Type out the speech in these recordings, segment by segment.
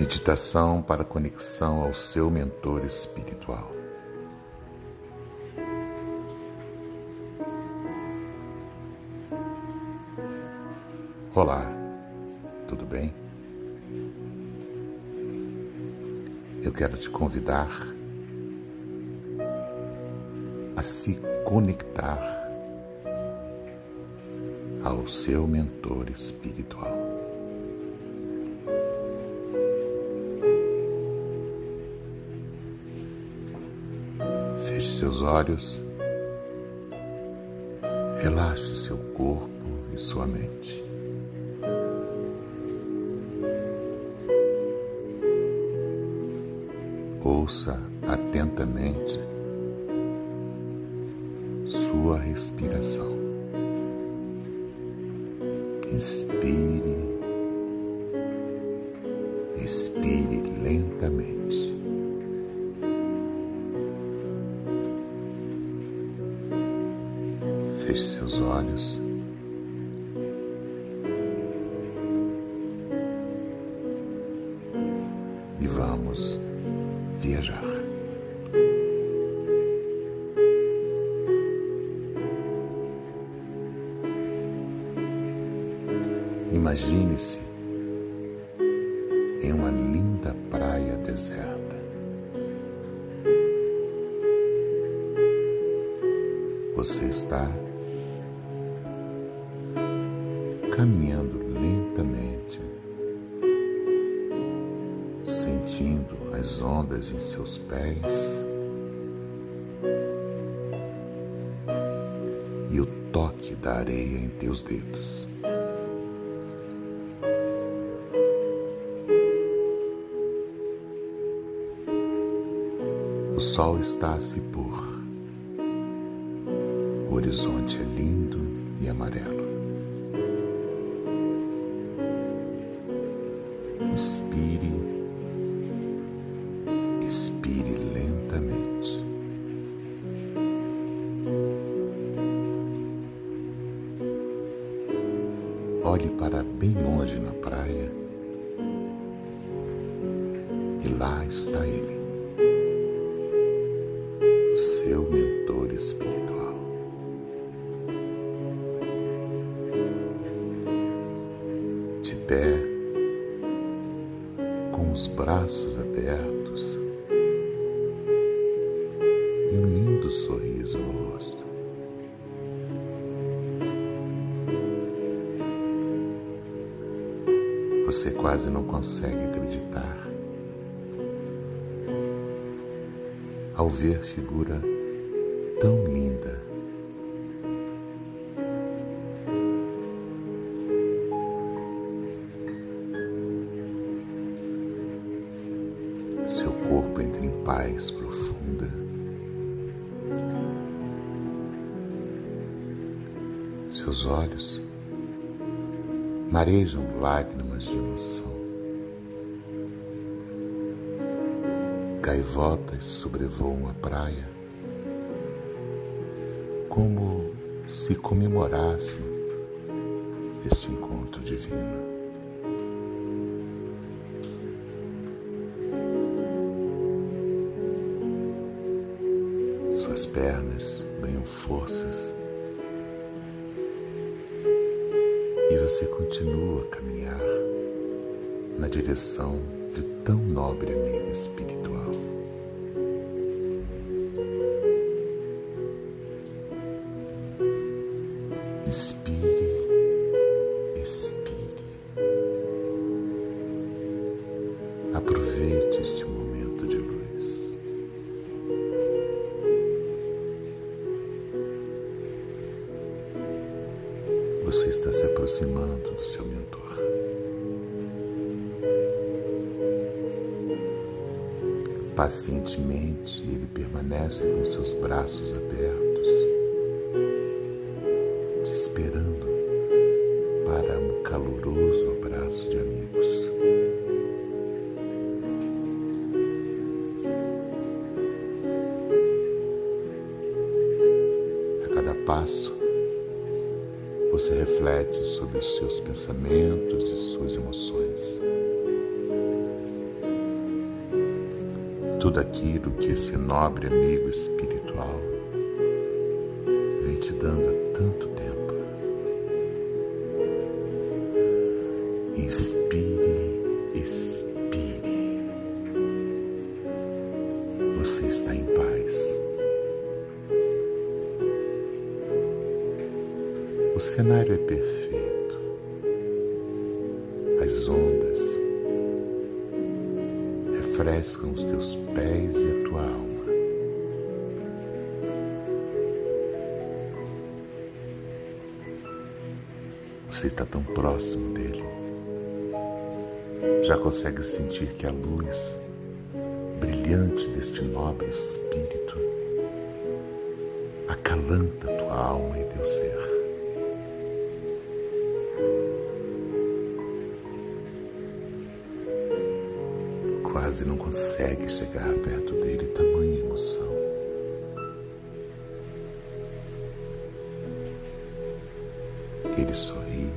Meditação para conexão ao seu mentor espiritual. Olá, tudo bem? Eu quero te convidar a se conectar ao seu mentor espiritual. Seus olhos, relaxe seu corpo e sua mente. Ouça atentamente sua respiração. Inspire, Feche seus olhos. E vamos viajar. Imagine-se em uma linda praia deserta. Você está caminhando lentamente, sentindo as ondas em seus pés e o toque da areia em teus dedos. O sol está a se pôr. O horizonte é lindo e amarelo. Inspire, expire lentamente. Olhe para bem longe na praia e lá está ele, o seu mentor espiritual. Braços abertos e um lindo sorriso no rosto. Você quase não consegue acreditar ao ver figura tão linda. Seu corpo entra em paz profunda. Seus olhos marejam lágrimas de emoção. Gaivotas sobrevoam a praia como se comemorassem este encontro divino. Você continua a caminhar na direção de tão nobre amigo espiritual. Inspire, Você está se aproximando do seu mentor. Pacientemente, ele permanece com seus braços abertos, te esperando para um caloroso abraço de amigos. A cada passo, você reflete sobre os seus pensamentos e suas emoções. Tudo aquilo que esse nobre amigo espiritual As ondas refrescam os teus pés e a tua alma. Você está tão próximo dele. Já consegue sentir que a luz brilhante deste nobre espírito acalanta tua alma e teu ser. Quase não consegue chegar perto dele, tamanha emoção. Ele sorri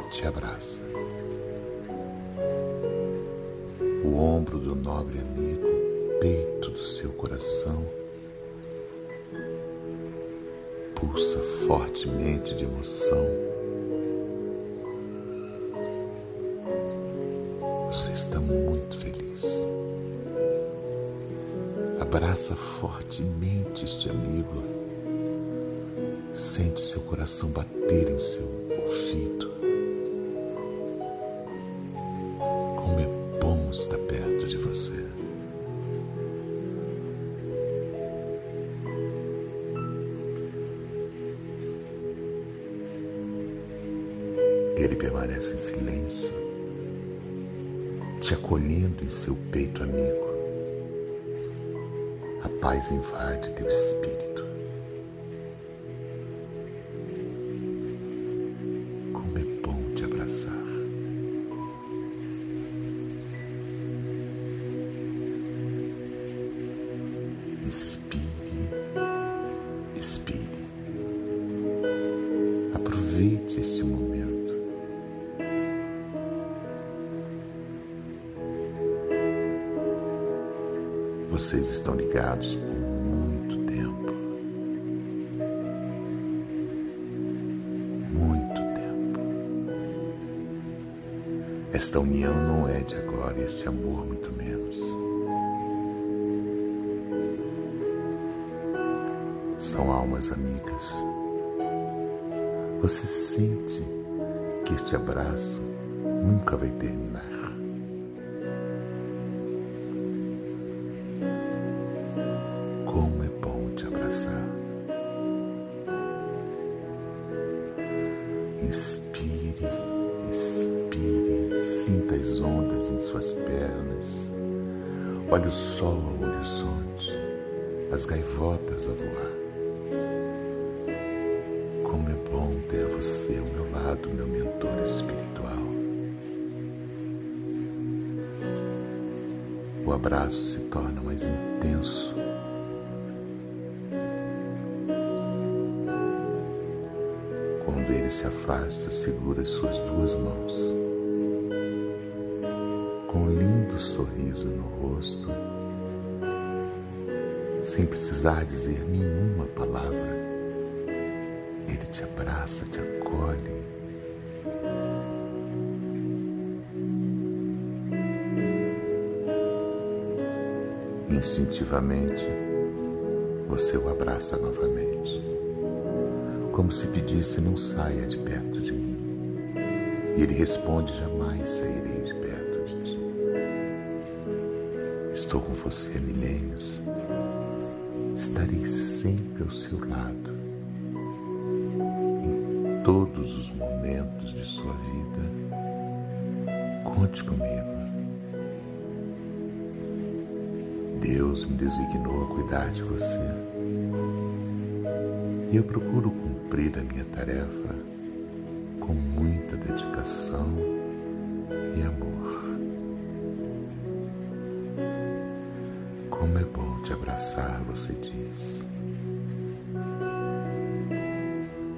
e te abraça. O ombro do nobre amigo, peito do seu coração, pulsa fortemente de emoção Você está muito feliz. Abraça fortemente este amigo. Sente seu coração bater em seu ouvido. Como é bom estar perto de você. Ele permanece em silêncio te acolhendo em seu peito amigo. A paz invade teu espírito. Como é bom te abraçar. Inspire, expire. Aproveite este momento. Vocês estão ligados por muito tempo. Muito tempo. Esta união não é de agora, este amor muito menos. São almas amigas. Você sente que este abraço nunca vai terminar. Inspire, expire, sinta as ondas em suas pernas. Olhe o sol ao horizonte, as gaivotas a voar. Como é bom ter você ao meu lado, meu mentor espiritual. O abraço se torna mais intenso ele se afasta, segura as suas duas mãos. Com um lindo sorriso no rosto, sem precisar dizer nenhuma palavra, ele te abraça, te acolhe. Instintivamente, você o abraça novamente como se pedisse: Não saia de perto de mim. E ele responde: Jamais sairei de perto de ti. Estou com você há milênios. Estarei sempre ao seu lado. Em todos os momentos de sua vida. Conte comigo. Deus me designou a cuidar de você. Eu procuro cumprir a minha tarefa com muita dedicação e amor. Como é bom te abraçar, você diz.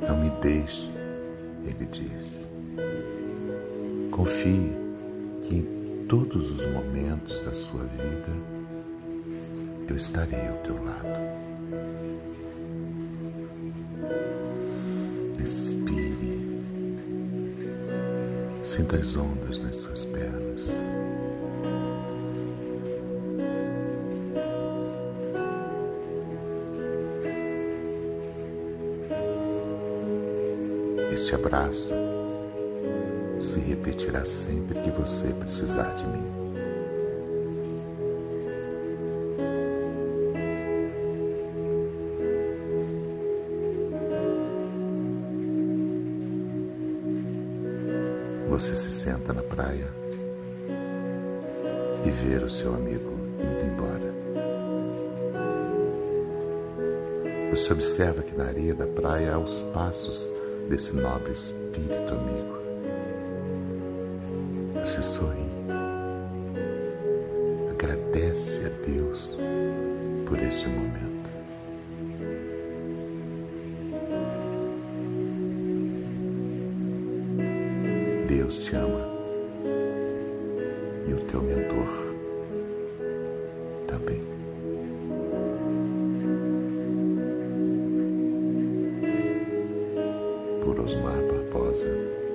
Não me deixe, ele diz. Confie que em todos os momentos da sua vida, eu estarei ao teu lado. Respire, sinta as ondas nas suas pernas. Este abraço se repetirá sempre que você precisar de mim. Você se senta na praia e vê o seu amigo indo embora. Você observa que na areia da praia há os passos desse nobre espírito amigo. Você sorri, agradece a Deus por este momento. Por Osmar Barbosa